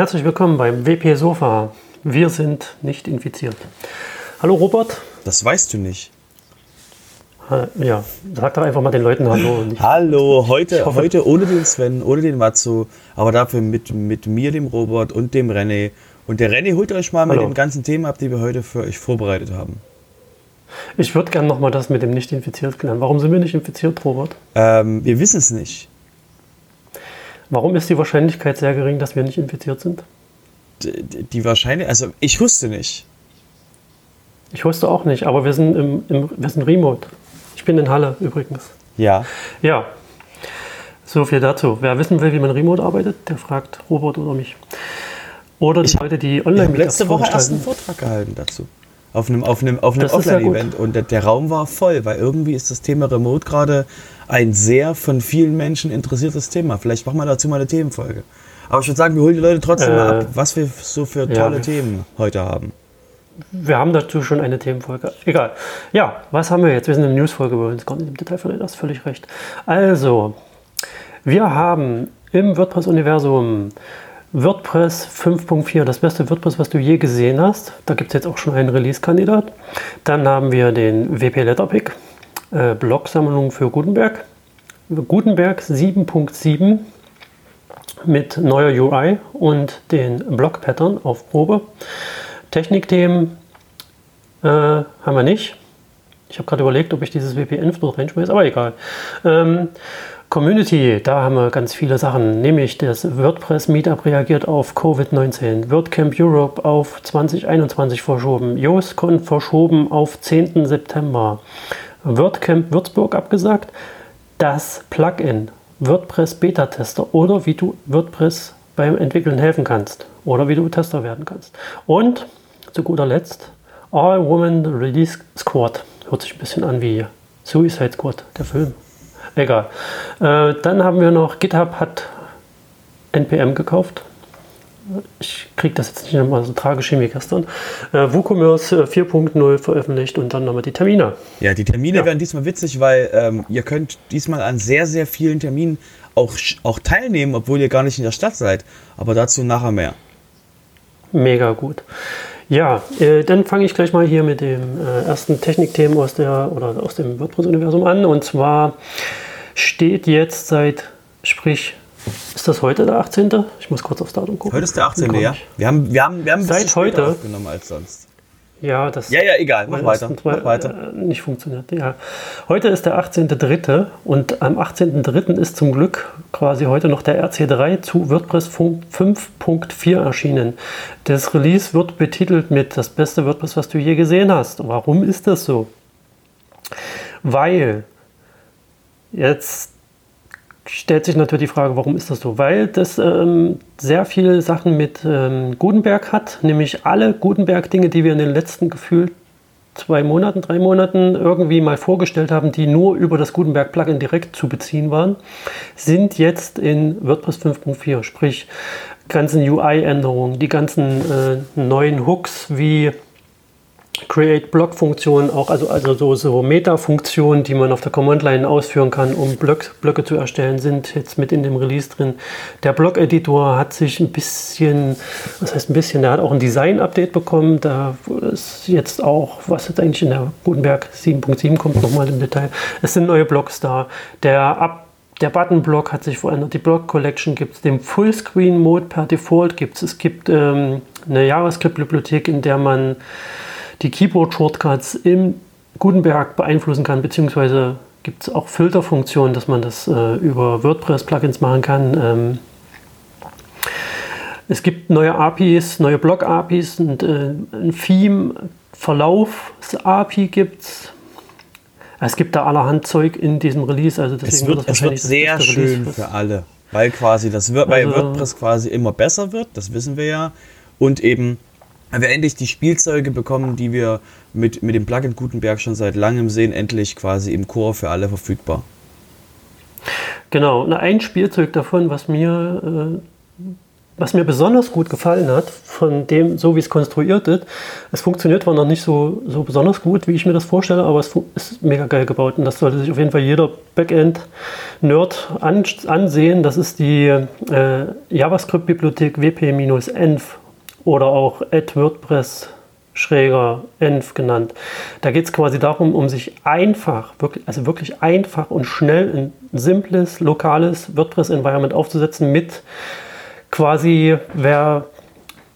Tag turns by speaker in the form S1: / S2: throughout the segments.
S1: Herzlich willkommen beim WP Sofa. Wir sind nicht infiziert. Hallo Robert.
S2: Das weißt du nicht.
S1: Ja, sag doch einfach mal den Leuten Hallo.
S2: Hallo, heute, heute ohne den Sven, ohne den Matsu, aber dafür mit, mit mir, dem Robert und dem René. Und der René holt euch mal Hallo. mit dem ganzen Thema ab, die wir heute für euch vorbereitet haben.
S1: Ich würde gerne nochmal das mit dem nicht infiziert klären. Warum sind wir nicht infiziert, Robert?
S2: Ähm, wir wissen es nicht.
S1: Warum ist die Wahrscheinlichkeit sehr gering, dass wir nicht infiziert sind?
S2: Die, die Wahrscheinlichkeit, also ich wusste nicht.
S1: Ich wusste auch nicht, aber wir sind, im, im, wir sind remote. Ich bin in Halle übrigens.
S2: Ja.
S1: Ja. So viel dazu. Wer wissen will, wie man remote arbeitet, der fragt Robert oder mich. Oder die ich, Leute, die online
S2: Ich habe letzte Woche erst einen Vortrag gehalten dazu. Auf einem, auf einem, auf einem Offline-Event. Und der, der, Raum war voll, weil irgendwie ist das Thema Remote gerade ein sehr von vielen Menschen interessiertes Thema. Vielleicht machen wir dazu mal eine Themenfolge. Aber ich würde sagen, wir holen die Leute trotzdem äh, mal ab, was wir so für tolle ja, Themen heute haben.
S1: Wir haben dazu schon eine Themenfolge. Egal. Ja, was haben wir jetzt? Wir sind in der Newsfolge, wir uns gar nicht im Detail verlieren. Das ist völlig recht. Also, wir haben im WordPress-Universum WordPress 5.4, das beste WordPress, was du je gesehen hast. Da gibt es jetzt auch schon einen Release-Kandidat. Dann haben wir den WP Letterpick, äh, Blog-Sammlung für Gutenberg. Gutenberg 7.7 mit neuer UI und den Block-Pattern auf Probe. Technikthemen äh, haben wir nicht. Ich habe gerade überlegt, ob ich dieses dort reinschmeiße, aber egal. Ähm, Community, da haben wir ganz viele Sachen, nämlich das WordPress Meetup reagiert auf Covid-19, WordCamp Europe auf 2021 verschoben, JOSCon verschoben auf 10. September, WordCamp Würzburg abgesagt, das Plugin WordPress Beta-Tester oder wie du WordPress beim Entwickeln helfen kannst oder wie du Tester werden kannst. Und zu guter Letzt All Woman Release Squad. Hört sich ein bisschen an wie Suicide Squad, der Film. Egal. Äh, dann haben wir noch, GitHub hat NPM gekauft. Ich kriege das jetzt nicht nochmal so tragisch wie gestern. Äh, WooCommerce 4.0 äh, veröffentlicht und dann nochmal die Termine.
S2: Ja, die Termine ja. werden diesmal witzig, weil ähm, ihr könnt diesmal an sehr, sehr vielen Terminen auch, auch teilnehmen, obwohl ihr gar nicht in der Stadt seid. Aber dazu nachher mehr.
S1: Mega gut. Ja, äh, dann fange ich gleich mal hier mit dem äh, ersten Technikthemen aus, der, oder aus dem WordPress-Universum an. Und zwar steht jetzt seit, sprich, ist das heute der 18.? Ich muss kurz aufs Datum gucken.
S2: Heute ist der 18. Ja. Wir haben, wir haben, wir haben
S1: seit heute
S2: aufgenommen als sonst.
S1: Ja, das
S2: ja, ja, egal, mach weiter, mach weiter.
S1: Äh, nicht funktioniert. Ja. Heute ist der 18.3. und am 18.3. ist zum Glück quasi heute noch der RC3 zu WordPress 5.4 erschienen. Das Release wird betitelt mit das beste WordPress, was du je gesehen hast. Warum ist das so? Weil jetzt stellt sich natürlich die Frage, warum ist das so? Weil das ähm, sehr viele Sachen mit ähm, Gutenberg hat, nämlich alle Gutenberg-Dinge, die wir in den letzten gefühlt zwei Monaten, drei Monaten irgendwie mal vorgestellt haben, die nur über das Gutenberg-Plugin direkt zu beziehen waren, sind jetzt in WordPress 5.4, sprich ganzen UI-Änderungen, die ganzen äh, neuen Hooks wie Create-Block-Funktionen auch, also, also so, so Meta-Funktionen, die man auf der Command-Line ausführen kann, um Block, Blöcke zu erstellen, sind jetzt mit in dem Release drin. Der Block-Editor hat sich ein bisschen, was heißt ein bisschen, der hat auch ein Design-Update bekommen. Da ist jetzt auch, was jetzt eigentlich in der Gutenberg 7.7 kommt, nochmal im Detail. Es sind neue Blocks da. Der Ab der Button-Block hat sich verändert, die Block-Collection gibt es, den Fullscreen-Mode per Default gibt es. Es gibt ähm, eine JavaScript-Bibliothek, in der man die Keyboard-Shortcuts im Gutenberg beeinflussen kann, beziehungsweise gibt es auch Filterfunktionen, dass man das äh, über WordPress-Plugins machen kann. Ähm, es gibt neue APIs, neue Blog-APIs und äh, ein Theme-Verlaufs-API gibt es. Es gibt da allerhand Zeug in diesem Release. Also
S2: es wird, es wird sehr schön für alle, weil quasi das wird, also, WordPress quasi immer besser wird, das wissen wir ja. Und eben wir endlich die Spielzeuge bekommen, die wir mit, mit dem Plugin Gutenberg schon seit langem sehen, endlich quasi im Core für alle verfügbar.
S1: Genau, ein Spielzeug davon, was mir äh, Was mir besonders gut gefallen hat, von dem, so wie es konstruiert ist, es funktioniert zwar noch nicht so, so besonders gut, wie ich mir das vorstelle, aber es ist mega geil gebaut und das sollte sich auf jeden Fall jeder Backend-Nerd an, ansehen. Das ist die äh, JavaScript-Bibliothek wp-env oder auch WordPress schräger env genannt. Da geht es quasi darum, um sich einfach, wirklich, also wirklich einfach und schnell ein simples, lokales WordPress-Environment aufzusetzen mit quasi, wer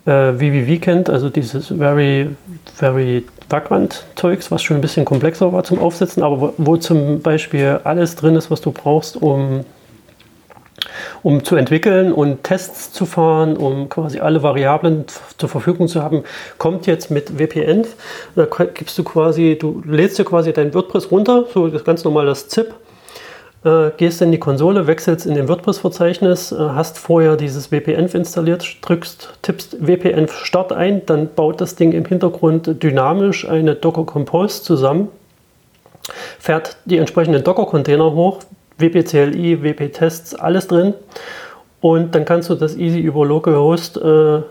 S1: äh, VVV kennt, also dieses Very, Very Vagrant-Zeugs, was schon ein bisschen komplexer war zum Aufsetzen, aber wo, wo zum Beispiel alles drin ist, was du brauchst, um um zu entwickeln und Tests zu fahren, um quasi alle Variablen zur Verfügung zu haben, kommt jetzt mit WPN. Da gibst du quasi, du lädst dir quasi dein WordPress runter, so das ganz normal das ZIP, äh, gehst in die Konsole, wechselst in den WordPress-Verzeichnis, äh, hast vorher dieses WPN installiert, drückst, tippst WPN Start ein, dann baut das Ding im Hintergrund dynamisch eine Docker Compose zusammen, fährt die entsprechenden Docker-Container hoch, WP-CLI, WP-Tests, alles drin. Und dann kannst du das easy über localhost äh,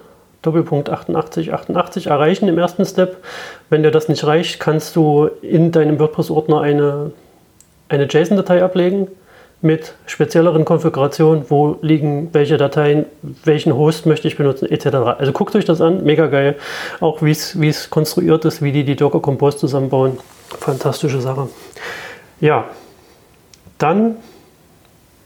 S1: Doppelpunkt 88, 88 erreichen im ersten Step. Wenn dir das nicht reicht, kannst du in deinem WordPress-Ordner eine eine JSON-Datei ablegen mit spezielleren Konfigurationen, wo liegen welche Dateien, welchen Host möchte ich benutzen, etc. Also guckt euch das an, mega geil. Auch wie es konstruiert ist, wie die die Docker Compose zusammenbauen. Fantastische Sache. Ja, dann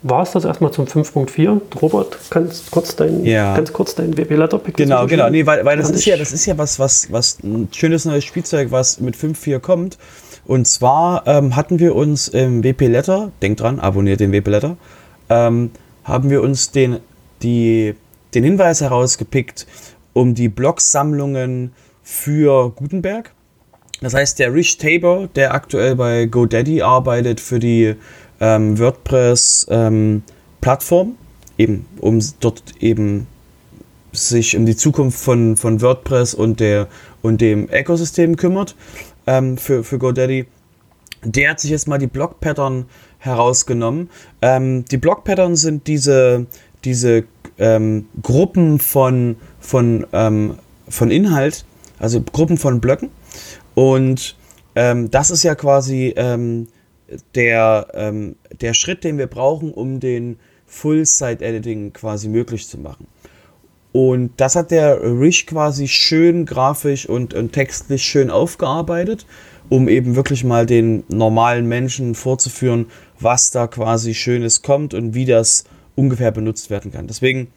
S1: war es das erstmal zum 5.4. Robert, kannst kurz dein,
S2: ja.
S1: ganz kurz dein WP-Letter-Pick
S2: Genau, genau. Nee, weil, weil das ist ja, das ist ja was, was, was ein schönes neues Spielzeug, was mit 5.4 kommt. Und zwar ähm, hatten wir uns im WP Letter, denkt dran, abonniert den WP Letter, ähm, haben wir uns den, die, den Hinweis herausgepickt, um die Blogsammlungen für Gutenberg. Das heißt, der Rich Tabor, der aktuell bei GoDaddy arbeitet für die ähm, WordPress-Plattform, ähm, eben um dort eben sich um die Zukunft von, von WordPress und, der, und dem Ökosystem kümmert, ähm, für, für GoDaddy. Der hat sich jetzt mal die Block-Pattern herausgenommen. Ähm, die Block-Pattern sind diese, diese ähm, Gruppen von, von, ähm, von Inhalt, also Gruppen von Blöcken. Und ähm, das ist ja quasi ähm, der, ähm, der Schritt, den wir brauchen, um den Full-Site-Editing quasi möglich zu machen. Und das hat der Rich quasi schön grafisch und, und textlich schön aufgearbeitet, um eben wirklich mal den normalen Menschen vorzuführen, was da quasi Schönes kommt und wie das ungefähr benutzt werden kann. Deswegen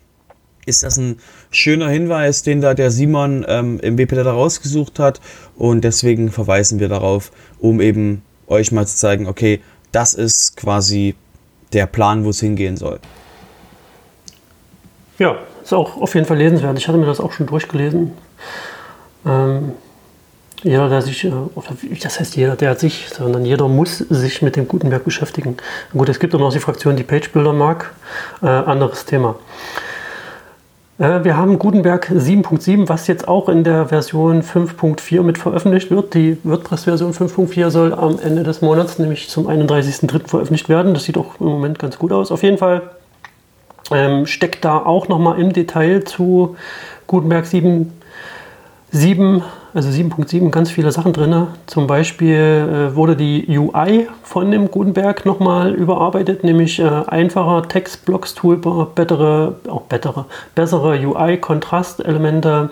S2: ist das ein schöner Hinweis, den da der Simon ähm, im WP da rausgesucht hat. Und deswegen verweisen wir darauf, um eben euch mal zu zeigen, okay, das ist quasi der Plan, wo es hingehen soll.
S1: Ja, ist auch auf jeden Fall lesenswert. Ich hatte mir das auch schon durchgelesen. Ähm, jeder, der sich, äh, oder das heißt jeder, der sich, sondern jeder muss sich mit dem Gutenberg beschäftigen. Gut, es gibt auch noch die Fraktion, die Page-Builder mag. Äh, anderes Thema. Äh, wir haben Gutenberg 7.7, was jetzt auch in der Version 5.4 mit veröffentlicht wird. Die WordPress-Version 5.4 soll am Ende des Monats, nämlich zum 31.03. veröffentlicht werden. Das sieht auch im Moment ganz gut aus. Auf jeden Fall ähm, steckt da auch nochmal im Detail zu Gutenberg 7, 7 also 7.7 ganz viele Sachen drin. Zum Beispiel äh, wurde die UI von dem Gutenberg nochmal überarbeitet, nämlich äh, einfacher Textblocks Toolbar, bessere, auch bessere, bessere UI-Kontrastelemente,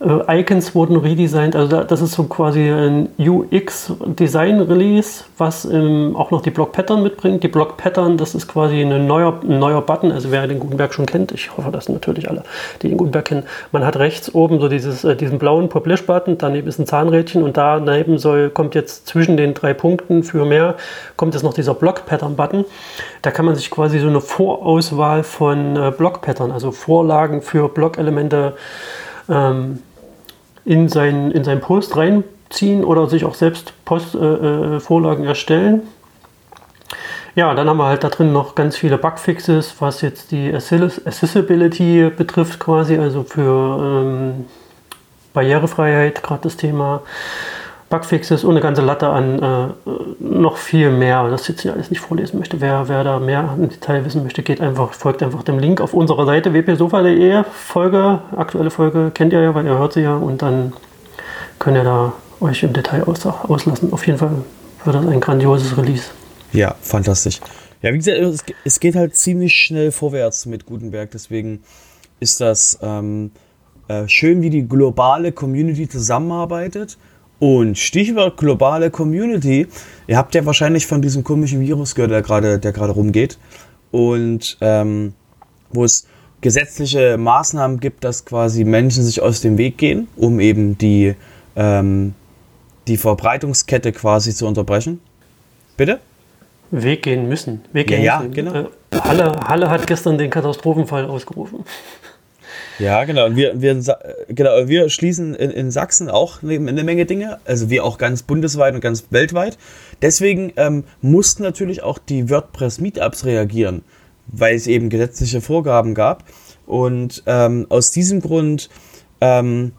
S1: äh, Icons wurden redesigned, also das ist so quasi ein UX-Design-Release, was ähm, auch noch die Block-Pattern mitbringt. Die Block-Pattern, das ist quasi ein neuer, ein neuer Button, also wer den Gutenberg schon kennt, ich hoffe, das sind natürlich alle, die den Gutenberg kennen. Man hat rechts oben so dieses, äh, diesen blauen Publish-Button, daneben ist ein Zahnrädchen und daneben soll, kommt jetzt zwischen den drei Punkten für mehr, kommt jetzt noch dieser Block-Pattern-Button. Da kann man sich quasi so eine Vorauswahl von äh, Block-Pattern, also Vorlagen für Block-Elemente ähm, in, sein, in seinen Post reinziehen oder sich auch selbst Post, äh, äh, Vorlagen erstellen. Ja, dann haben wir halt da drin noch ganz viele Bugfixes, was jetzt die Accessibility betrifft quasi, also für ähm, Barrierefreiheit, gerade das Thema. Bugfixes und eine ganze Latte an äh, noch viel mehr, das jetzt hier alles nicht vorlesen möchte. Wer, wer da mehr im Detail wissen möchte, geht einfach, folgt einfach dem Link auf unserer Seite wpsofa.de. Folge, aktuelle Folge kennt ihr ja, weil ihr hört sie ja und dann könnt ihr da euch im Detail aus, auslassen. Auf jeden Fall wird das ein grandioses Release.
S2: Ja, fantastisch. Ja, wie gesagt, es geht halt ziemlich schnell vorwärts mit Gutenberg, deswegen ist das ähm, äh, schön, wie die globale Community zusammenarbeitet. Und Stichwort globale Community, ihr habt ja wahrscheinlich von diesem komischen Virus gehört, der gerade der gerade rumgeht. Und ähm, wo es gesetzliche Maßnahmen gibt, dass quasi Menschen sich aus dem Weg gehen, um eben die, ähm, die Verbreitungskette quasi zu unterbrechen. Bitte?
S1: Weg gehen müssen. Weg gehen
S2: ja, müssen. ja, genau.
S1: Äh, Halle, Halle hat gestern den Katastrophenfall ausgerufen.
S2: Ja, genau. Und wir, wir, genau, wir schließen in, in Sachsen auch eine, Menge Dinge, also wir auch ganz bundesweit und ganz weltweit. Deswegen ähm, mussten natürlich auch die WordPress-Meetups reagieren, weil es eben gesetzliche Vorgaben gab. Und ähm, aus diesem Grund ähm,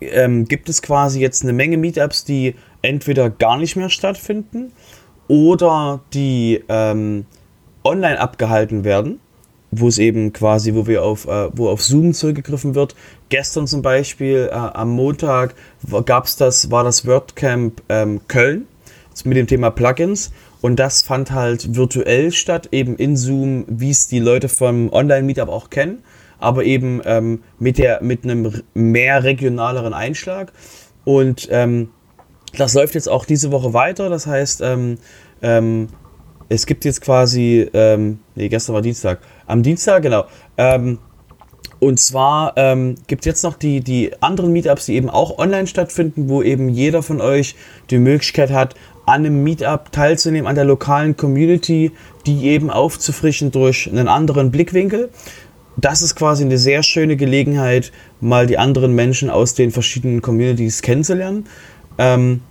S2: ähm gibt es quasi jetzt eine Menge Meetups, die entweder gar nicht mehr stattfinden oder die ähm, online abgehalten werden, wo es eben quasi, wo wir auf, äh, wo auf Zoom zurückgegriffen wird. Gestern zum Beispiel äh, am Montag gab's das, war das WordCamp ähm, Köln mit dem Thema Plugins und das fand halt virtuell statt, eben in Zoom, wie es die Leute vom Online-Meetup auch kennen, aber eben ähm, mit, der, mit einem mehr regionaleren Einschlag. Und ähm, das läuft jetzt auch diese Woche weiter. Das heißt, ähm, ähm, es gibt jetzt quasi, ähm, nee, gestern war Dienstag. Am Dienstag, genau. Ähm, und zwar ähm, gibt es jetzt noch die, die anderen Meetups, die eben auch online stattfinden, wo eben jeder von euch die Möglichkeit hat, an einem Meetup teilzunehmen, an der lokalen Community, die eben aufzufrischen durch einen anderen Blickwinkel. Das ist quasi eine sehr schöne Gelegenheit, mal die anderen Menschen aus den verschiedenen Communities kennenzulernen. Ähm,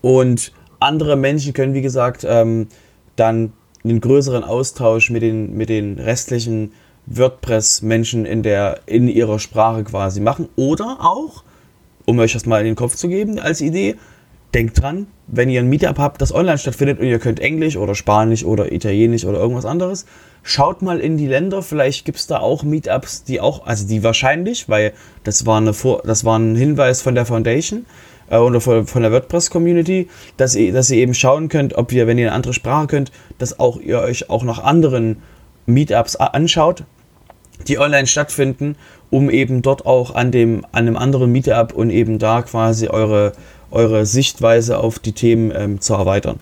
S2: und andere Menschen können, wie gesagt, ähm, dann einen größeren Austausch mit den, mit den restlichen WordPress-Menschen in, in ihrer Sprache quasi machen. Oder auch, um euch das mal in den Kopf zu geben als Idee, denkt dran, wenn ihr ein Meetup habt, das online stattfindet und ihr könnt Englisch oder Spanisch oder Italienisch oder irgendwas anderes, schaut mal in die Länder, vielleicht gibt es da auch Meetups, die auch, also die wahrscheinlich, weil das war, eine Vor das war ein Hinweis von der Foundation, äh, oder von, von der WordPress-Community, dass ihr, dass ihr eben schauen könnt, ob ihr, wenn ihr eine andere Sprache könnt, dass auch ihr euch auch nach anderen Meetups anschaut, die online stattfinden, um eben dort auch an dem an einem anderen Meetup und eben da quasi eure, eure Sichtweise auf die Themen ähm, zu erweitern.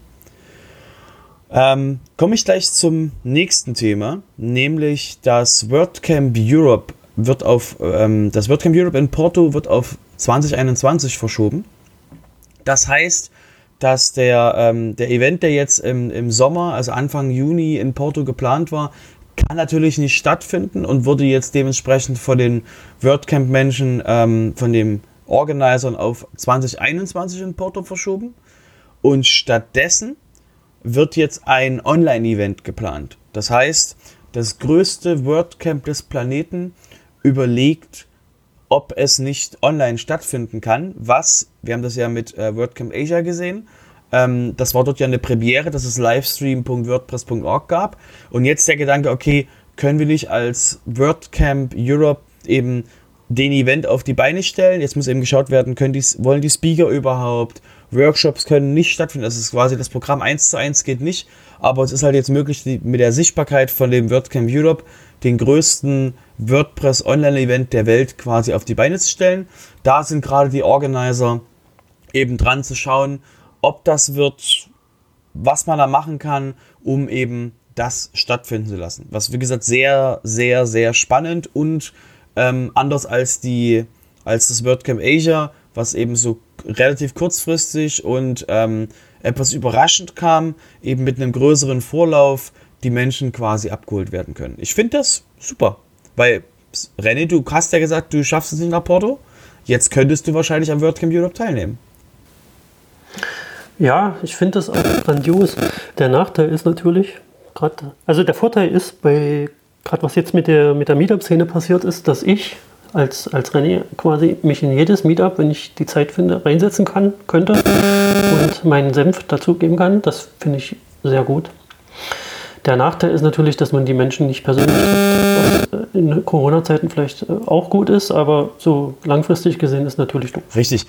S2: Ähm, Komme ich gleich zum nächsten Thema, nämlich das WordCamp Europe wird auf ähm, das WordCamp Europe in Porto wird auf 2021 verschoben. Das heißt, dass der, ähm, der Event, der jetzt im, im Sommer, also Anfang Juni in Porto geplant war, kann natürlich nicht stattfinden und wurde jetzt dementsprechend von den WordCamp-Menschen, ähm, von den Organisern auf 2021 in Porto verschoben. Und stattdessen wird jetzt ein Online-Event geplant. Das heißt, das größte WordCamp des Planeten überlegt, ob es nicht online stattfinden kann, was, wir haben das ja mit äh, WordCamp Asia gesehen, ähm, das war dort ja eine Premiere, dass es livestream.wordpress.org gab und jetzt der Gedanke, okay, können wir nicht als WordCamp Europe eben den Event auf die Beine stellen. Jetzt muss eben geschaut werden, können die, wollen die Speaker überhaupt? Workshops können nicht stattfinden. Das ist quasi das Programm 1 zu 1 geht nicht. Aber es ist halt jetzt möglich, die, mit der Sichtbarkeit von dem WordCamp Europe den größten WordPress Online-Event der Welt quasi auf die Beine zu stellen. Da sind gerade die Organizer eben dran zu schauen, ob das wird, was man da machen kann, um eben das stattfinden zu lassen. Was wie gesagt sehr, sehr, sehr spannend und ähm, anders als die, als das WordCamp Asia, was eben so relativ kurzfristig und ähm, etwas überraschend kam, eben mit einem größeren Vorlauf die Menschen quasi abgeholt werden können. Ich finde das super, weil René, du hast ja gesagt, du schaffst es nicht nach Porto. Jetzt könntest du wahrscheinlich am WordCamp Europe teilnehmen.
S1: Ja, ich finde das auch grandios. Der Nachteil ist natürlich, gerade, also der Vorteil ist bei, gerade was jetzt mit der, mit der Meetup-Szene passiert ist, dass ich als, als René quasi mich in jedes Meetup, wenn ich die Zeit finde, reinsetzen kann, könnte und meinen Senf dazugeben kann. Das finde ich sehr gut. Der Nachteil ist natürlich, dass man die Menschen nicht persönlich trifft, was äh, in Corona-Zeiten vielleicht äh, auch gut ist, aber so langfristig gesehen ist natürlich doof.
S2: Richtig.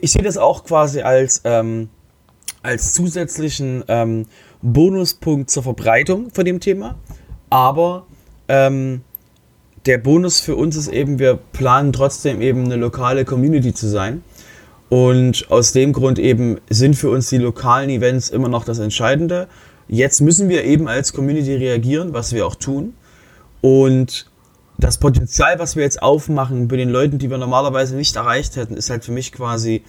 S2: Ich sehe das auch quasi als, ähm, als zusätzlichen ähm, Bonuspunkt zur Verbreitung von dem Thema. Aber ähm, der Bonus für uns ist eben, wir planen trotzdem eben eine lokale Community zu sein. Und aus dem Grund eben sind für uns die lokalen Events immer noch das Entscheidende. Jetzt müssen wir eben als Community reagieren, was wir auch tun. Und das Potenzial, was wir jetzt aufmachen bei den Leuten, die wir normalerweise nicht erreicht hätten, ist halt für mich quasi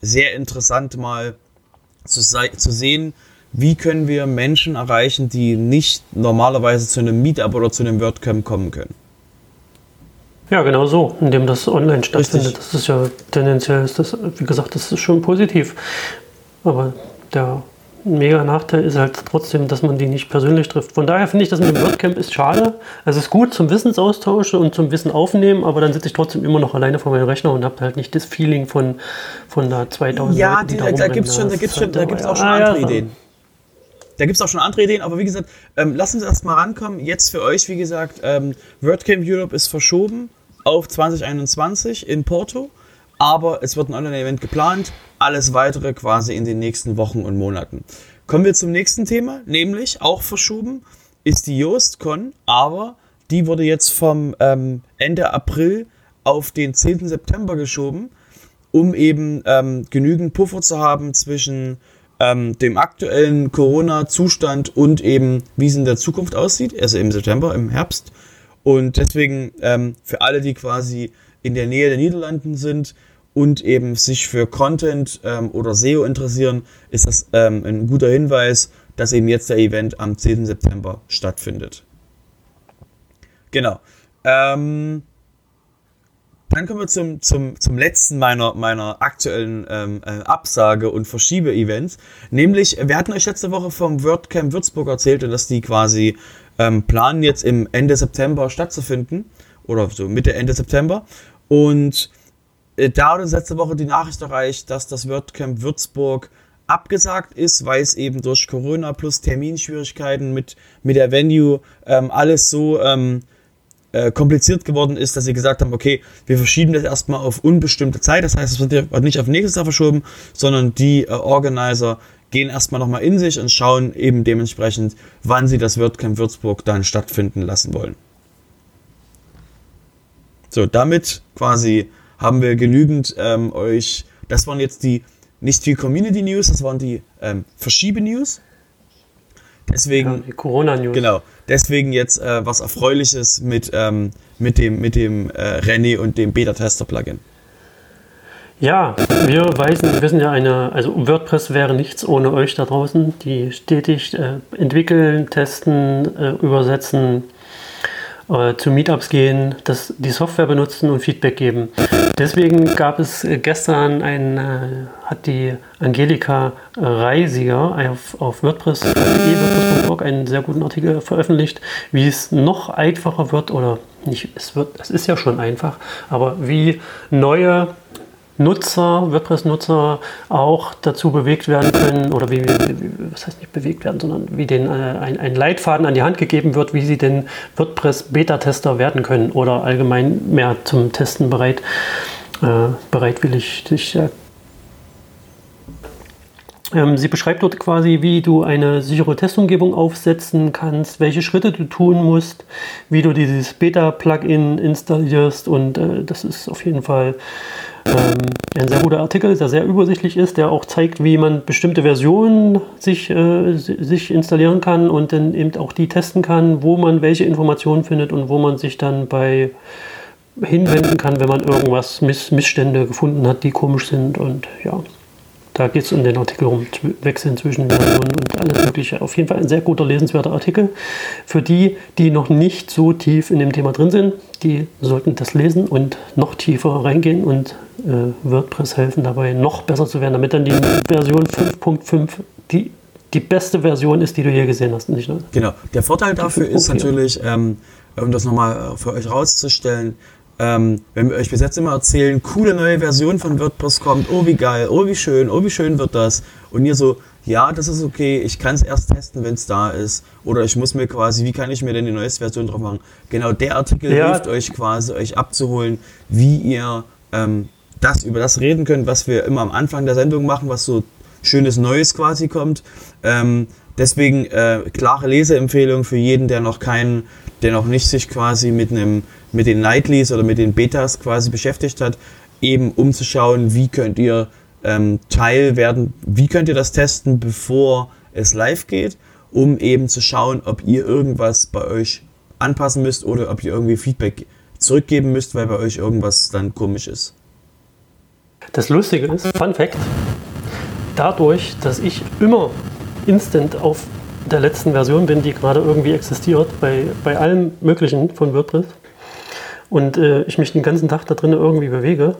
S2: sehr interessant mal zu, zu sehen, wie können wir Menschen erreichen, die nicht normalerweise zu einem Meetup oder zu einem WordCamp kommen können.
S1: Ja, genau so, indem das online stattfindet. Richtig. Das ist ja tendenziell, ist das, wie gesagt, das ist schon positiv. Aber der mega Nachteil ist halt trotzdem, dass man die nicht persönlich trifft. Von daher finde ich das mit dem WordCamp ist schade. Es ist gut zum Wissensaustausch und zum Wissen aufnehmen, aber dann sitze ich trotzdem immer noch alleine vor meinem Rechner und habe halt nicht das Feeling von, von da 2000
S2: Ja, Leuten, die da, da gibt es schon, da gibt's schon, da gibt's auch schon ah, andere ja, Ideen. Da gibt es auch schon andere Ideen, aber wie gesagt, ähm, lassen Sie erst mal rankommen. Jetzt für euch, wie gesagt, ähm, WordCamp Europe ist verschoben auf 2021 in Porto, aber es wird ein Online-Event geplant. Alles weitere quasi in den nächsten Wochen und Monaten. Kommen wir zum nächsten Thema, nämlich auch verschoben ist die JoostCon, aber die wurde jetzt vom ähm, Ende April auf den 10. September geschoben, um eben ähm, genügend Puffer zu haben zwischen ähm, dem aktuellen Corona-Zustand und eben, wie es in der Zukunft aussieht, also im September, im Herbst. Und deswegen ähm, für alle, die quasi in der Nähe der Niederlanden sind und eben sich für Content ähm, oder SEO interessieren, ist das ähm, ein guter Hinweis, dass eben jetzt der Event am 10. September stattfindet. Genau. Ähm, dann kommen wir zum, zum, zum letzten meiner, meiner aktuellen ähm, äh, Absage- und Verschiebe-Events. Nämlich, wir hatten euch letzte Woche vom WordCamp Würzburg erzählt dass die quasi ähm, planen, jetzt im Ende September stattzufinden. Oder so Mitte, Ende September. Und da hat uns letzte Woche die Nachricht erreicht, dass das WordCamp Würzburg abgesagt ist, weil es eben durch Corona plus Terminschwierigkeiten mit, mit der Venue ähm, alles so ähm, äh, kompliziert geworden ist, dass sie gesagt haben, okay, wir verschieben das erstmal auf unbestimmte Zeit. Das heißt, es wird nicht auf nächstes Jahr verschoben, sondern die äh, Organizer gehen erstmal nochmal in sich und schauen eben dementsprechend, wann sie das WordCamp Würzburg dann stattfinden lassen wollen. So, damit quasi haben wir genügend ähm, euch, das waren jetzt die, nicht die Community News, das waren die ähm, Verschiebe-News. Deswegen, ja,
S1: Corona-News.
S2: Genau, deswegen jetzt äh, was Erfreuliches mit, ähm, mit dem, mit dem äh, René und dem Beta-Tester-Plugin.
S1: Ja, wir weisen, wir sind ja eine, also WordPress wäre nichts ohne euch da draußen, die stetig äh, entwickeln, testen, äh, übersetzen, äh, zu Meetups gehen, das, die Software benutzen und Feedback geben. Deswegen gab es äh, gestern ein, äh, hat die Angelika Reisiger auf, auf WordPress, WordPress.org einen sehr guten Artikel veröffentlicht, wie es noch einfacher wird oder nicht, es wird, es ist ja schon einfach, aber wie neue Nutzer, WordPress-Nutzer auch dazu bewegt werden können, oder wie, wie, was heißt nicht bewegt werden, sondern wie denen äh, ein, ein Leitfaden an die Hand gegeben wird, wie sie denn WordPress-Beta-Tester werden können oder allgemein mehr zum Testen bereit, äh, bereitwillig sich äh, ähm, Sie beschreibt dort quasi, wie du eine sichere Testumgebung aufsetzen kannst, welche Schritte du tun musst, wie du dieses Beta-Plugin installierst und äh, das ist auf jeden Fall ähm, ein sehr guter Artikel, der sehr übersichtlich ist, der auch zeigt, wie man bestimmte Versionen sich, äh, sich installieren kann und dann eben auch die testen kann, wo man welche Informationen findet und wo man sich dann bei hinwenden kann, wenn man irgendwas Miss Missstände gefunden hat, die komisch sind und ja. Da geht es um den Artikel um Wechseln zwischen Versionen und alles Mögliche. Auf jeden Fall ein sehr guter, lesenswerter Artikel. Für die, die noch nicht so tief in dem Thema drin sind, die sollten das lesen und noch tiefer reingehen und äh, WordPress helfen dabei, noch besser zu werden, damit dann die Version 5.5 die, die beste Version ist, die du je gesehen hast. Nicht,
S2: ne? Genau. Der Vorteil dafür ist natürlich, ähm, um das nochmal für euch rauszustellen, ähm, wenn wir euch bis jetzt immer erzählen, coole neue Version von WordPress kommt, oh wie geil, oh wie schön, oh wie schön wird das. Und ihr so, ja, das ist okay, ich kann es erst testen, wenn es da ist. Oder ich muss mir quasi, wie kann ich mir denn die neueste Version drauf machen? Genau der Artikel ja. hilft euch quasi, euch abzuholen, wie ihr ähm, das über das reden könnt, was wir immer am Anfang der Sendung machen, was so schönes Neues quasi kommt. Ähm, deswegen äh, klare Leseempfehlung für jeden, der noch keinen, der noch nicht sich quasi mit einem mit den Nightlies oder mit den Betas quasi beschäftigt hat, eben um zu schauen, wie könnt ihr ähm, Teil werden, wie könnt ihr das testen, bevor es live geht, um eben zu schauen, ob ihr irgendwas bei euch anpassen müsst oder ob ihr irgendwie Feedback zurückgeben müsst, weil bei euch irgendwas dann komisch ist.
S1: Das Lustige ist, Fun Fact, dadurch, dass ich immer instant auf der letzten Version bin, die gerade irgendwie existiert, bei, bei allem Möglichen von WordPress, und äh, ich mich den ganzen Tag da drin irgendwie bewege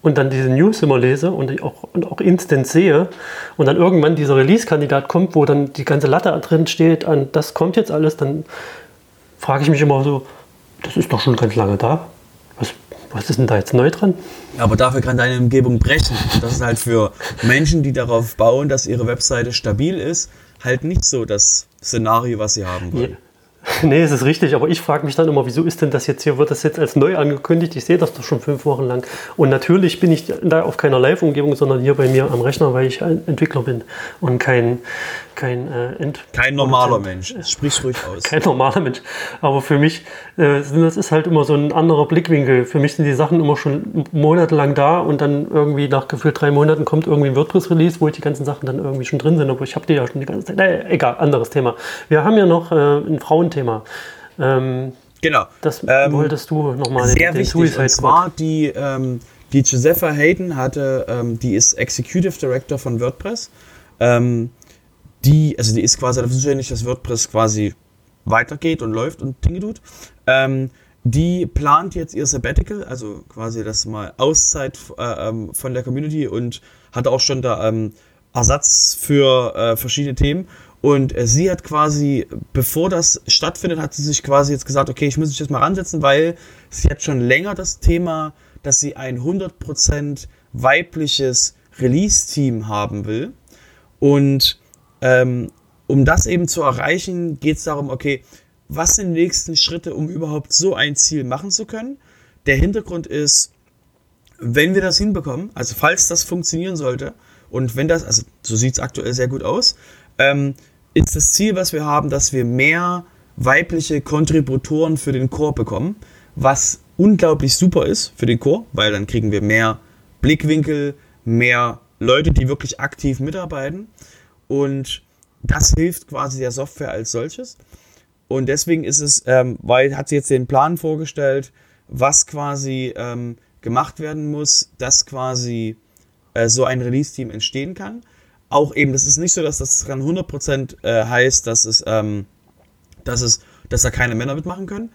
S1: und dann diese News immer lese und auch, und auch instant sehe und dann irgendwann dieser Release-Kandidat kommt, wo dann die ganze Latte drin steht, an das kommt jetzt alles, dann frage ich mich immer so, das ist doch schon ganz lange da. Was, was ist denn da jetzt neu dran?
S2: Aber dafür kann deine Umgebung brechen. Das ist halt für Menschen, die darauf bauen, dass ihre Webseite stabil ist, halt nicht so das Szenario, was sie haben wollen.
S1: Nee, es ist richtig, aber ich frage mich dann immer, wieso ist denn das jetzt hier, wird das jetzt als neu angekündigt? Ich sehe das doch schon fünf Wochen lang. Und natürlich bin ich da auf keiner Live-Umgebung, sondern hier bei mir am Rechner, weil ich ein Entwickler bin und kein, kein
S2: äh, Ent Kein normaler Mensch, sprich ruhig aus.
S1: Kein normaler Mensch. Aber für mich, äh, das ist halt immer so ein anderer Blickwinkel. Für mich sind die Sachen immer schon monatelang da und dann irgendwie nach gefühlt drei Monaten kommt irgendwie ein WordPress-Release, wo die ganzen Sachen dann irgendwie schon drin sind, aber ich habe die ja schon die ganze Zeit. Äh, egal, anderes Thema. Wir haben ja noch äh, ein Frauenthema.
S2: Ähm, genau.
S1: Das ähm, wolltest du nochmal
S2: Sehr den, den wichtig, Suicide und zwar die, ähm, die Josepha Hayden hatte, ähm, die ist Executive Director von WordPress. Ähm, die, also die ist quasi dafür zuständig, dass WordPress quasi weitergeht und läuft und Dinge tut. Ähm, die plant jetzt ihr Sabbatical, also quasi das mal Auszeit äh, von der Community und hat auch schon da Ersatz für äh, verschiedene Themen. Und äh, sie hat quasi, bevor das stattfindet, hat sie sich quasi jetzt gesagt, okay, ich muss mich jetzt mal ransetzen, weil sie hat schon länger das Thema, dass sie ein 100% weibliches Release-Team haben will. Und ähm, um das eben zu erreichen, geht es darum, okay, was sind die nächsten Schritte, um überhaupt so ein Ziel machen zu können? Der Hintergrund ist, wenn wir das hinbekommen, also falls das funktionieren sollte, und wenn das, also so sieht es aktuell sehr gut aus, ähm, ist das Ziel, was wir haben, dass wir mehr weibliche Kontributoren für den Chor bekommen, was unglaublich super ist für den Chor, weil dann kriegen wir mehr Blickwinkel, mehr Leute, die wirklich aktiv mitarbeiten. Und das hilft quasi der Software als solches. Und deswegen ist es, ähm, weil hat sie jetzt den Plan vorgestellt, was quasi ähm, gemacht werden muss, dass quasi äh, so ein Release-Team entstehen kann. Auch eben, das ist nicht so, dass das dann 100% äh, heißt, dass es, ähm, dass es, dass da keine Männer mitmachen können.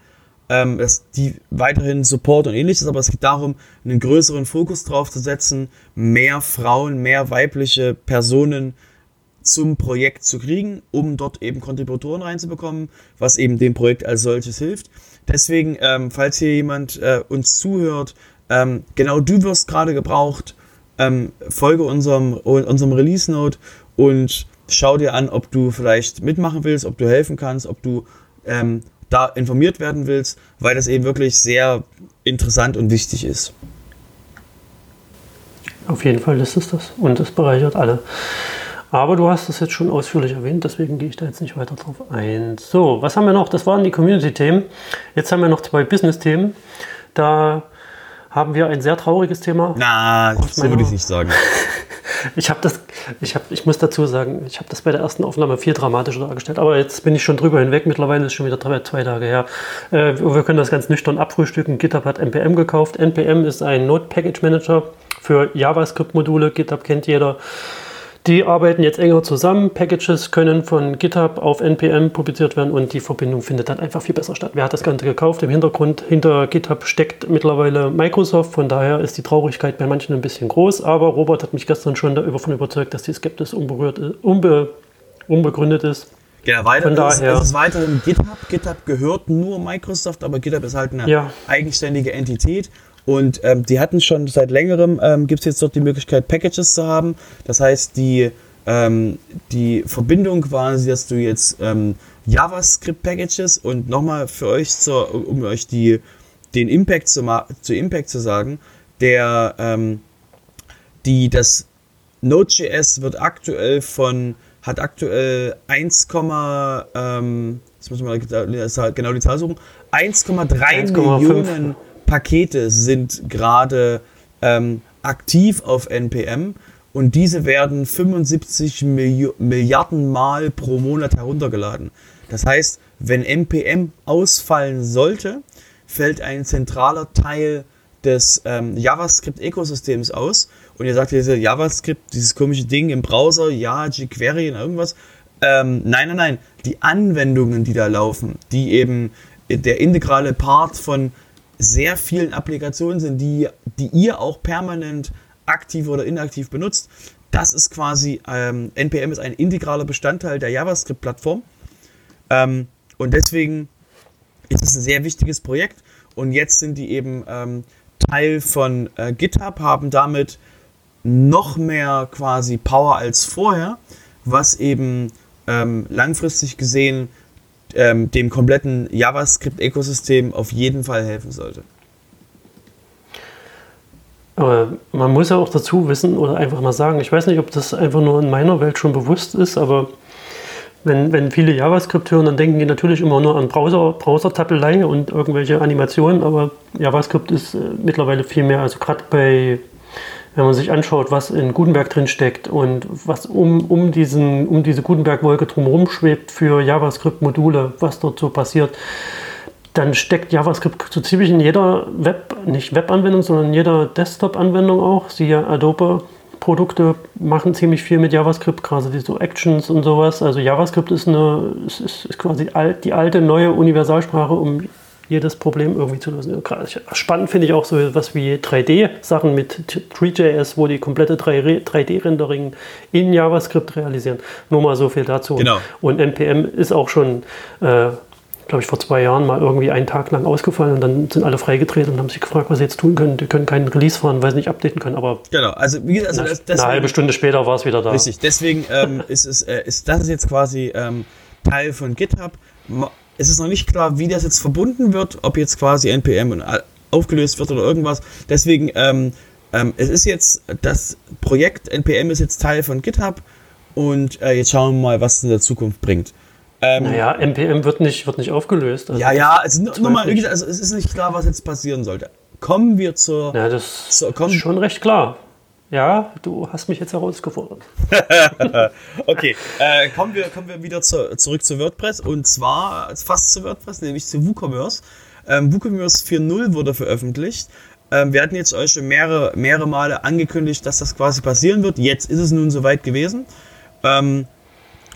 S2: Ähm, dass die weiterhin Support und ähnliches, aber es geht darum, einen größeren Fokus drauf zu setzen, mehr Frauen, mehr weibliche Personen zum Projekt zu kriegen, um dort eben Kontributoren reinzubekommen, was eben dem Projekt als solches hilft. Deswegen, ähm, falls hier jemand äh, uns zuhört, ähm, genau du wirst gerade gebraucht, ähm, folge unserem, unserem Release Note und schau dir an, ob du vielleicht mitmachen willst, ob du helfen kannst, ob du ähm, da informiert werden willst, weil das eben wirklich sehr interessant und wichtig ist.
S1: Auf jeden Fall ist es das und es bereichert alle. Aber du hast es jetzt schon ausführlich erwähnt, deswegen gehe ich da jetzt nicht weiter drauf ein. So, was haben wir noch? Das waren die Community-Themen. Jetzt haben wir noch zwei Business-Themen. Da haben wir ein sehr trauriges Thema.
S2: Na, so würde ich nicht sagen.
S1: ich habe das, ich habe, ich muss dazu sagen, ich habe das bei der ersten Aufnahme viel dramatischer dargestellt. Aber jetzt bin ich schon drüber hinweg. Mittlerweile ist schon wieder drei, zwei Tage her. Äh, wir können das ganz nüchtern abfrühstücken. GitHub hat NPM gekauft. NPM ist ein Node Package Manager für JavaScript-Module. GitHub kennt jeder. Die arbeiten jetzt enger zusammen. Packages können von GitHub auf NPM publiziert werden und die Verbindung findet dann einfach viel besser statt. Wer hat das Ganze gekauft? Im Hintergrund hinter GitHub steckt mittlerweile Microsoft. Von daher ist die Traurigkeit bei manchen ein bisschen groß. Aber Robert hat mich gestern schon davon überzeugt, dass die Skepsis unberührt, unbe, unbegründet ist.
S2: Genau, weiter Von daher. Es ist weiterhin GitHub. GitHub gehört nur Microsoft, aber GitHub ist halt eine ja. eigenständige Entität. Und ähm, die hatten schon seit längerem, ähm, gibt es jetzt dort die Möglichkeit, Packages zu haben. Das heißt, die, ähm, die Verbindung quasi, dass du jetzt ähm, JavaScript-Packages und nochmal für euch, zur, um euch die, den Impact zu, zu Impact zu sagen, der, ähm, die, das Node.js wird aktuell von hat aktuell 1, ähm, jetzt muss man mal genau die Zahl suchen, 1,3 Millionen Pakete sind gerade ähm, aktiv auf NPM und diese werden 75 Milli Milliarden Mal pro Monat heruntergeladen. Das heißt, wenn NPM ausfallen sollte, fällt ein zentraler Teil des ähm, JavaScript-Ökosystems aus und ihr sagt, diese JavaScript, dieses komische Ding im Browser, ja, jQuery und irgendwas. Ähm, nein, nein, nein. Die Anwendungen, die da laufen, die eben der integrale Part von sehr vielen Applikationen sind, die, die ihr auch permanent aktiv oder inaktiv benutzt, das ist quasi, ähm, NPM ist ein integraler Bestandteil der JavaScript-Plattform. Ähm, und deswegen ist es ein sehr wichtiges Projekt. Und jetzt sind die eben ähm, Teil von äh, GitHub, haben damit noch mehr quasi Power als vorher, was eben ähm, langfristig gesehen ähm, dem kompletten JavaScript-Ökosystem auf jeden Fall helfen sollte.
S1: Aber man muss ja auch dazu wissen oder einfach mal sagen, ich weiß nicht, ob das einfach nur in meiner Welt schon bewusst ist, aber wenn, wenn viele JavaScript hören, dann denken die natürlich immer nur an Browser, Browser-Tappelei und irgendwelche Animationen, aber JavaScript ist äh, mittlerweile viel mehr. Also gerade bei wenn man sich anschaut, was in Gutenberg drin steckt und was um, um, diesen, um diese Gutenberg-Wolke drumherum schwebt für JavaScript-Module, was dort so passiert, dann steckt JavaScript so ziemlich in jeder Web, nicht Web-Anwendung, sondern in jeder Desktop-Anwendung auch. Siehe Adobe. Produkte machen ziemlich viel mit JavaScript, gerade so Actions und sowas. Also JavaScript ist, eine, ist, ist quasi die alte, neue Universalsprache, um jedes Problem irgendwie zu lösen. Spannend finde ich auch so was wie 3D-Sachen mit 3JS, wo die komplette 3D-Rendering in JavaScript realisieren. Nur mal so viel dazu.
S2: Genau.
S1: Und NPM ist auch schon, äh, glaube ich, vor zwei Jahren mal irgendwie einen Tag lang ausgefallen und dann sind alle freigedreht und haben sich gefragt, was sie jetzt tun können. Die können keinen Release fahren, weil sie nicht updaten können. Aber
S2: genau, also, wie gesagt, also
S1: das, deswegen, eine halbe Stunde später war es wieder da.
S2: Richtig, deswegen ähm, ist, es, äh, ist das jetzt quasi ähm, Teil von GitHub es ist noch nicht klar, wie das jetzt verbunden wird, ob jetzt quasi NPM aufgelöst wird oder irgendwas. Deswegen, ähm, ähm, es ist jetzt, das Projekt NPM ist jetzt Teil von GitHub und äh, jetzt schauen wir mal, was es in der Zukunft bringt.
S1: Ähm, naja, NPM wird nicht, wird nicht aufgelöst.
S2: Also ja, ja, also nochmal, also es ist nicht klar, was jetzt passieren sollte. Kommen wir zur.
S1: Ja, das zur, ist schon recht klar. Ja, du hast mich jetzt herausgefordert.
S2: okay, äh, kommen, wir, kommen wir wieder zu, zurück zu WordPress und zwar fast zu WordPress, nämlich zu WooCommerce. Ähm, WooCommerce 4.0 wurde veröffentlicht. Ähm, wir hatten jetzt euch schon mehrere, mehrere Male angekündigt, dass das quasi passieren wird. Jetzt ist es nun soweit gewesen. Ähm,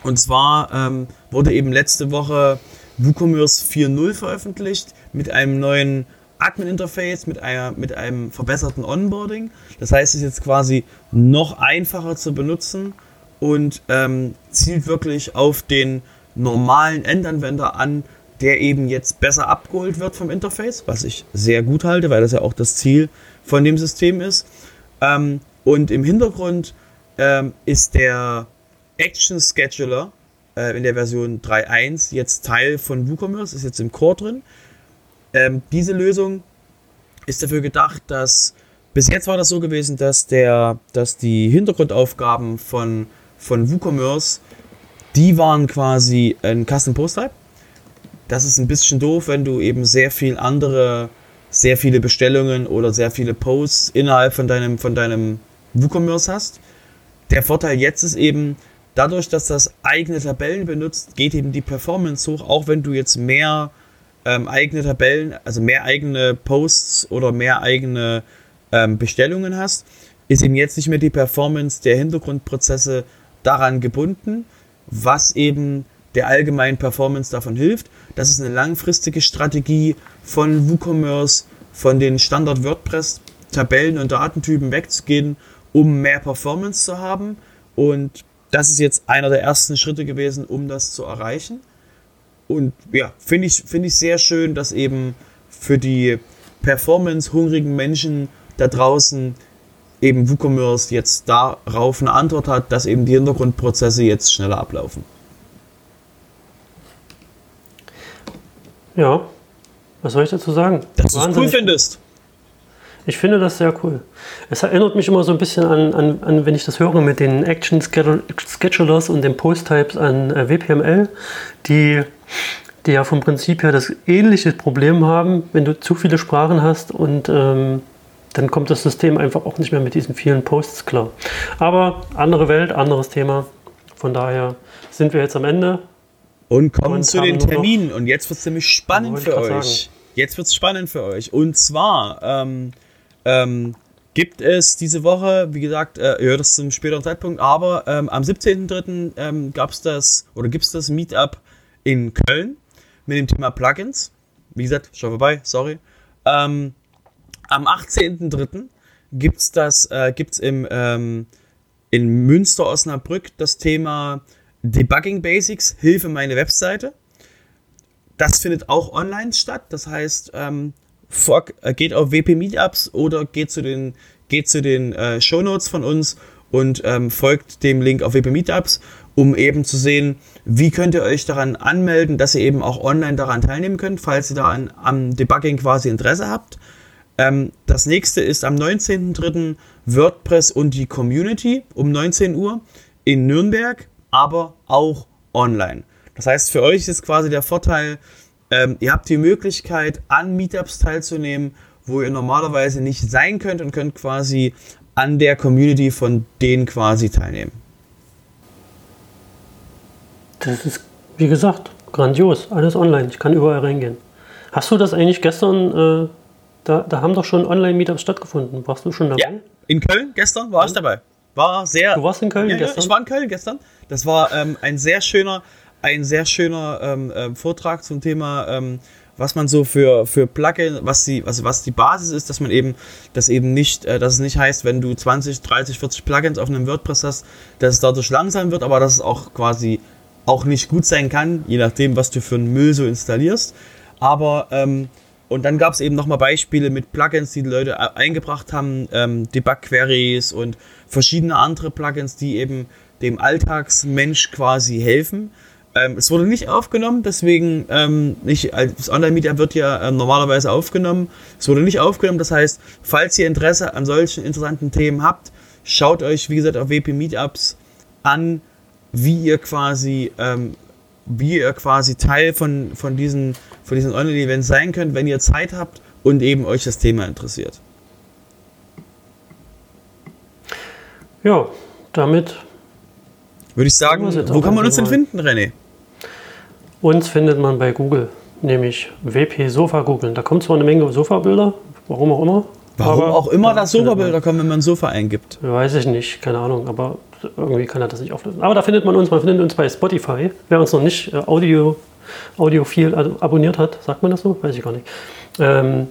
S2: und zwar ähm, wurde eben letzte Woche WooCommerce 4.0 veröffentlicht mit einem neuen Admin-Interface mit, mit einem verbesserten Onboarding. Das heißt, es ist jetzt quasi noch einfacher zu benutzen und ähm, zielt wirklich auf den normalen Endanwender an, der eben jetzt besser abgeholt wird vom Interface, was ich sehr gut halte, weil das ja auch das Ziel von dem System ist. Ähm, und im Hintergrund ähm, ist der Action Scheduler äh, in der Version 3.1 jetzt Teil von WooCommerce, ist jetzt im Core drin. Ähm, diese Lösung ist dafür gedacht, dass bis jetzt war das so gewesen, dass der, dass die Hintergrundaufgaben von, von WooCommerce, die waren quasi ein Custom Post Type. Das ist ein bisschen doof, wenn du eben sehr viel andere, sehr viele Bestellungen oder sehr viele Posts innerhalb von deinem, von deinem WooCommerce hast. Der Vorteil jetzt ist eben, dadurch, dass das eigene Tabellen benutzt, geht eben die Performance hoch, auch wenn du jetzt mehr ähm, eigene Tabellen, also mehr eigene Posts oder mehr eigene ähm, Bestellungen hast, ist eben jetzt nicht mehr die Performance der Hintergrundprozesse daran gebunden, was eben der allgemeinen Performance davon hilft. Das ist eine langfristige Strategie von WooCommerce, von den Standard WordPress Tabellen und Datentypen wegzugehen, um mehr Performance zu haben. Und das ist jetzt einer der ersten Schritte gewesen, um das zu erreichen. Und ja, finde ich, find ich sehr schön, dass eben für die performance-hungrigen Menschen da draußen eben WooCommerce jetzt darauf eine Antwort hat, dass eben die Hintergrundprozesse jetzt schneller ablaufen.
S1: Ja, was soll ich dazu sagen?
S2: Dass du es cool findest.
S1: Ich finde das sehr cool. Es erinnert mich immer so ein bisschen an, an, an wenn ich das höre mit den Action Schedulers und den Post-Types an äh, WPML, die, die ja vom Prinzip her das ähnliche Problem haben, wenn du zu viele Sprachen hast und ähm, dann kommt das System einfach auch nicht mehr mit diesen vielen Posts klar. Aber andere Welt, anderes Thema. Von daher sind wir jetzt am Ende.
S2: Und kommen und zu den Terminen. Und jetzt wird es nämlich spannend für euch. Sagen. Jetzt wird es spannend für euch. Und zwar ähm, ähm, gibt es diese Woche, wie gesagt, äh, ihr hört es zum späteren Zeitpunkt, aber ähm, am 17.03. Ähm, gab es das oder gibt es das Meetup in Köln mit dem Thema Plugins. Wie gesagt, schau vorbei, sorry. Ähm, am 18.03. gibt es das, äh, gibt's im, ähm, in Münster Osnabrück das Thema Debugging Basics, Hilfe meine Webseite. Das findet auch online statt. Das heißt, ähm, äh, geht auf WP Meetups oder geht zu den, geht zu den äh, Show Notes von uns und ähm, folgt dem Link auf WP Meetups, um eben zu sehen, wie könnt ihr euch daran anmelden, dass ihr eben auch online daran teilnehmen könnt, falls ihr da an, am Debugging quasi Interesse habt. Ähm, das nächste ist am 19.03. WordPress und die Community um 19 Uhr in Nürnberg, aber auch online. Das heißt, für euch ist quasi der Vorteil, ähm, ihr habt die Möglichkeit, an Meetups teilzunehmen, wo ihr normalerweise nicht sein könnt und könnt quasi an der Community von denen quasi teilnehmen.
S1: Das ist, wie gesagt, grandios. Alles online. Ich kann überall reingehen. Hast du das eigentlich gestern, äh, da, da haben doch schon Online-Meetups stattgefunden. Warst du schon dabei? Ja,
S2: in Köln gestern war ich dabei. War sehr.
S1: Du warst in Köln
S2: ja,
S1: gestern?
S2: Ja, ich war in Köln gestern. Das war ähm, ein sehr schöner, ein sehr schöner ähm, äh, Vortrag zum Thema, ähm, was man so für, für Plugin, was die, also was die Basis ist, dass man eben, dass eben nicht, äh, dass es nicht heißt, wenn du 20, 30, 40 Plugins auf einem WordPress hast, dass es dadurch langsam wird, aber dass es auch quasi auch nicht gut sein kann, je nachdem, was du für einen Müll so installierst. Aber ähm, und dann gab es eben nochmal Beispiele mit Plugins, die die Leute äh, eingebracht haben, ähm, Debug-Queries und verschiedene andere Plugins, die eben dem Alltagsmensch quasi helfen. Ähm, es wurde nicht aufgenommen, deswegen ähm, nicht, das Online-Media wird ja äh, normalerweise aufgenommen. Es wurde nicht aufgenommen, das heißt, falls ihr Interesse an solchen interessanten Themen habt, schaut euch, wie gesagt, auf WP Meetups an, wie ihr quasi, ähm, wie ihr quasi Teil von, von diesen, von diesen Online-Events sein könnt, wenn ihr Zeit habt und eben euch das Thema interessiert.
S1: Ja, damit
S2: würde ich sagen, wo kann man uns denn finden, René?
S1: Uns findet man bei Google, nämlich WP Sofa googeln. Da kommt zwar eine Menge Sofabilder, warum auch immer.
S2: Warum auch immer da Sofabilder kommen, wenn man Sofa eingibt.
S1: Weiß ich nicht, keine Ahnung, aber irgendwie kann er das nicht auflösen. Aber da findet man uns, man findet uns bei Spotify. Wer uns noch nicht äh, Audio, Audiophil abonniert hat, sagt man das so? Weiß ich gar nicht. Ähm,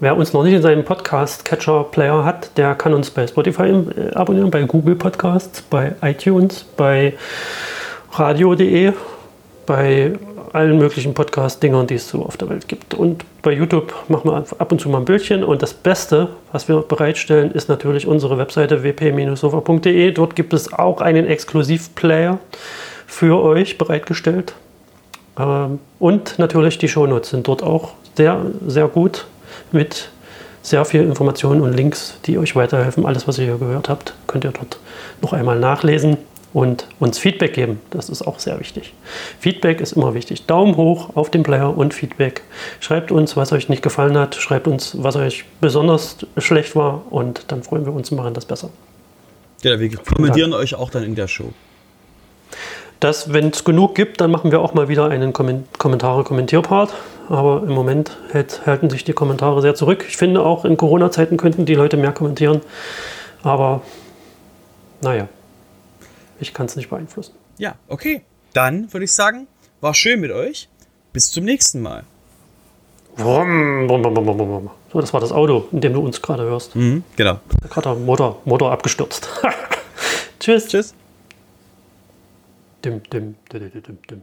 S1: wer uns noch nicht in seinem Podcast-Catcher-Player hat, der kann uns bei Spotify äh, abonnieren, bei Google Podcasts, bei iTunes, bei radio.de, bei allen möglichen Podcast-Dingern, die es so auf der Welt gibt. Und bei YouTube machen wir ab und zu mal ein Bildchen. Und das Beste, was wir bereitstellen, ist natürlich unsere Webseite wp-sofa.de. Dort gibt es auch einen Exklusivplayer für euch bereitgestellt. Ähm, und natürlich die Shownotes sind dort auch sehr, sehr gut mit sehr viel Informationen und Links, die euch weiterhelfen. Alles, was ihr hier gehört habt, könnt ihr dort noch einmal nachlesen und uns Feedback geben. Das ist auch sehr wichtig. Feedback ist immer wichtig. Daumen hoch auf den Player und Feedback. Schreibt uns, was euch nicht gefallen hat. Schreibt uns, was euch besonders schlecht war. Und dann freuen wir uns und machen das besser.
S2: Ja, wir kommentieren euch auch dann in der Show.
S1: Das, wenn es genug gibt, dann machen wir auch mal wieder einen Kommentare-Kommentierpart. Aber im Moment hält, halten sich die Kommentare sehr zurück. Ich finde auch in Corona-Zeiten könnten die Leute mehr kommentieren. Aber naja. Ich kann es nicht beeinflussen.
S2: Ja, okay. Dann würde ich sagen, war schön mit euch. Bis zum nächsten Mal.
S1: So, das war das Auto, in dem du uns gerade hörst.
S2: Mhm, genau.
S1: Gerade Motor, Motor abgestürzt. Tschüss. Tschüss. Dim, dim, dim, dim, dim.